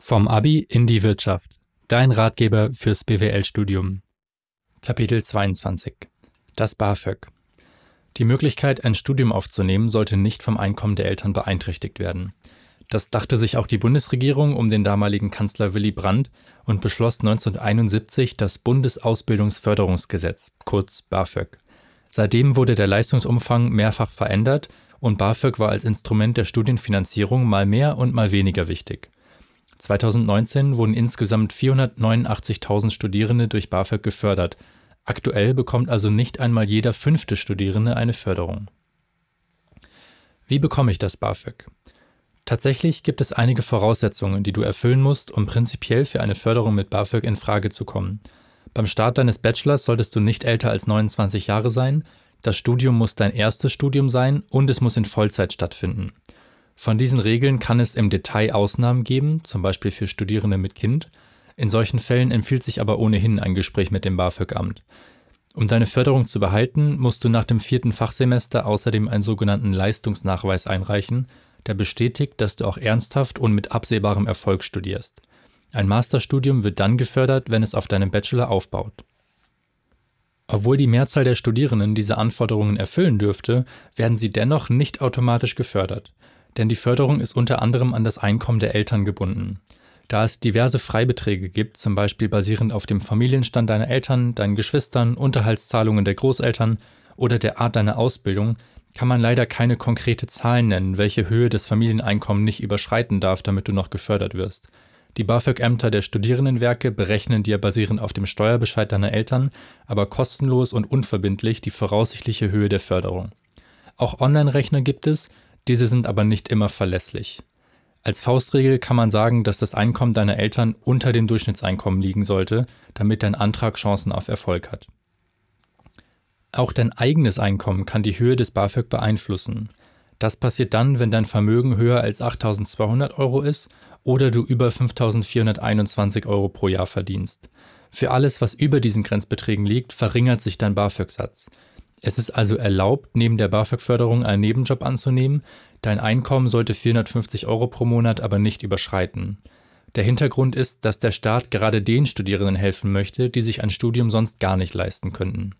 Vom Abi in die Wirtschaft. Dein Ratgeber fürs BWL-Studium. Kapitel 22. Das BAföG. Die Möglichkeit, ein Studium aufzunehmen, sollte nicht vom Einkommen der Eltern beeinträchtigt werden. Das dachte sich auch die Bundesregierung um den damaligen Kanzler Willy Brandt und beschloss 1971 das Bundesausbildungsförderungsgesetz, kurz BAföG. Seitdem wurde der Leistungsumfang mehrfach verändert und BAföG war als Instrument der Studienfinanzierung mal mehr und mal weniger wichtig. 2019 wurden insgesamt 489.000 Studierende durch BAföG gefördert. Aktuell bekommt also nicht einmal jeder fünfte Studierende eine Förderung. Wie bekomme ich das BAföG? Tatsächlich gibt es einige Voraussetzungen, die du erfüllen musst, um prinzipiell für eine Förderung mit BAföG in Frage zu kommen. Beim Start deines Bachelors solltest du nicht älter als 29 Jahre sein, das Studium muss dein erstes Studium sein und es muss in Vollzeit stattfinden. Von diesen Regeln kann es im Detail Ausnahmen geben, zum Beispiel für Studierende mit Kind. In solchen Fällen empfiehlt sich aber ohnehin ein Gespräch mit dem BAföG-Amt. Um deine Förderung zu behalten, musst du nach dem vierten Fachsemester außerdem einen sogenannten Leistungsnachweis einreichen, der bestätigt, dass du auch ernsthaft und mit absehbarem Erfolg studierst. Ein Masterstudium wird dann gefördert, wenn es auf deinem Bachelor aufbaut. Obwohl die Mehrzahl der Studierenden diese Anforderungen erfüllen dürfte, werden sie dennoch nicht automatisch gefördert denn die Förderung ist unter anderem an das Einkommen der Eltern gebunden. Da es diverse Freibeträge gibt, zum Beispiel basierend auf dem Familienstand deiner Eltern, deinen Geschwistern, Unterhaltszahlungen der Großeltern oder der Art deiner Ausbildung, kann man leider keine konkrete Zahl nennen, welche Höhe des Familieneinkommens nicht überschreiten darf, damit du noch gefördert wirst. Die BAföG-Ämter der Studierendenwerke berechnen dir basierend auf dem Steuerbescheid deiner Eltern, aber kostenlos und unverbindlich die voraussichtliche Höhe der Förderung. Auch Online-Rechner gibt es, diese sind aber nicht immer verlässlich. Als Faustregel kann man sagen, dass das Einkommen deiner Eltern unter dem Durchschnittseinkommen liegen sollte, damit dein Antrag Chancen auf Erfolg hat. Auch dein eigenes Einkommen kann die Höhe des BAföG beeinflussen. Das passiert dann, wenn dein Vermögen höher als 8.200 Euro ist oder du über 5.421 Euro pro Jahr verdienst. Für alles, was über diesen Grenzbeträgen liegt, verringert sich dein BAföG-Satz. Es ist also erlaubt, neben der BAföG-Förderung einen Nebenjob anzunehmen. Dein Einkommen sollte 450 Euro pro Monat aber nicht überschreiten. Der Hintergrund ist, dass der Staat gerade den Studierenden helfen möchte, die sich ein Studium sonst gar nicht leisten könnten.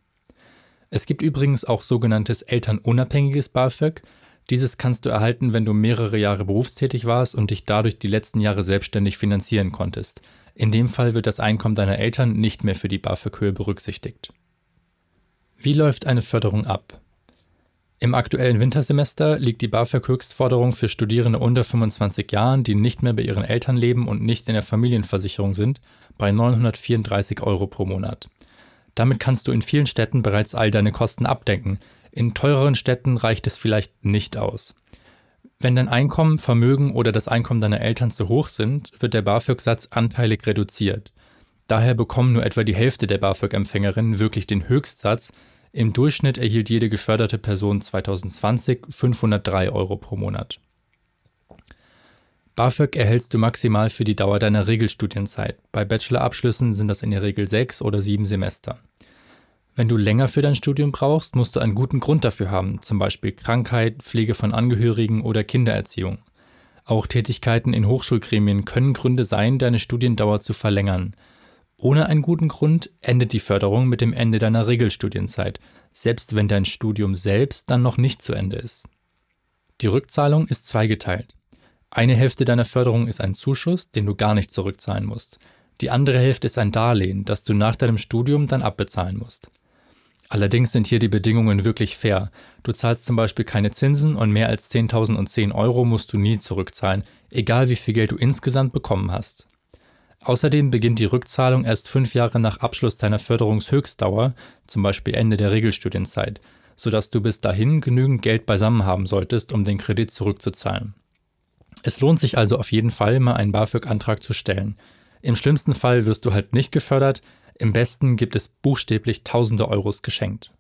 Es gibt übrigens auch sogenanntes elternunabhängiges BAföG. Dieses kannst du erhalten, wenn du mehrere Jahre berufstätig warst und dich dadurch die letzten Jahre selbstständig finanzieren konntest. In dem Fall wird das Einkommen deiner Eltern nicht mehr für die BAföG-Höhe berücksichtigt. Wie läuft eine Förderung ab? Im aktuellen Wintersemester liegt die BAföG-Höchstforderung für Studierende unter 25 Jahren, die nicht mehr bei ihren Eltern leben und nicht in der Familienversicherung sind, bei 934 Euro pro Monat. Damit kannst du in vielen Städten bereits all deine Kosten abdecken. In teureren Städten reicht es vielleicht nicht aus. Wenn dein Einkommen, Vermögen oder das Einkommen deiner Eltern zu hoch sind, wird der BAföG-Satz anteilig reduziert. Daher bekommen nur etwa die Hälfte der BAföG-Empfängerinnen wirklich den Höchstsatz. Im Durchschnitt erhielt jede geförderte Person 2020 503 Euro pro Monat. BAföG erhältst du maximal für die Dauer deiner Regelstudienzeit. Bei Bachelorabschlüssen sind das in der Regel sechs oder sieben Semester. Wenn du länger für dein Studium brauchst, musst du einen guten Grund dafür haben, zum Beispiel Krankheit, Pflege von Angehörigen oder Kindererziehung. Auch Tätigkeiten in Hochschulgremien können Gründe sein, deine Studiendauer zu verlängern. Ohne einen guten Grund endet die Förderung mit dem Ende deiner Regelstudienzeit, selbst wenn dein Studium selbst dann noch nicht zu Ende ist. Die Rückzahlung ist zweigeteilt. Eine Hälfte deiner Förderung ist ein Zuschuss, den du gar nicht zurückzahlen musst. Die andere Hälfte ist ein Darlehen, das du nach deinem Studium dann abbezahlen musst. Allerdings sind hier die Bedingungen wirklich fair. Du zahlst zum Beispiel keine Zinsen und mehr als 10.010 Euro musst du nie zurückzahlen, egal wie viel Geld du insgesamt bekommen hast. Außerdem beginnt die Rückzahlung erst fünf Jahre nach Abschluss deiner Förderungshöchstdauer, zum Beispiel Ende der Regelstudienzeit, sodass du bis dahin genügend Geld beisammen haben solltest, um den Kredit zurückzuzahlen. Es lohnt sich also auf jeden Fall, mal einen BAföG-Antrag zu stellen. Im schlimmsten Fall wirst du halt nicht gefördert, im besten gibt es buchstäblich tausende Euros geschenkt.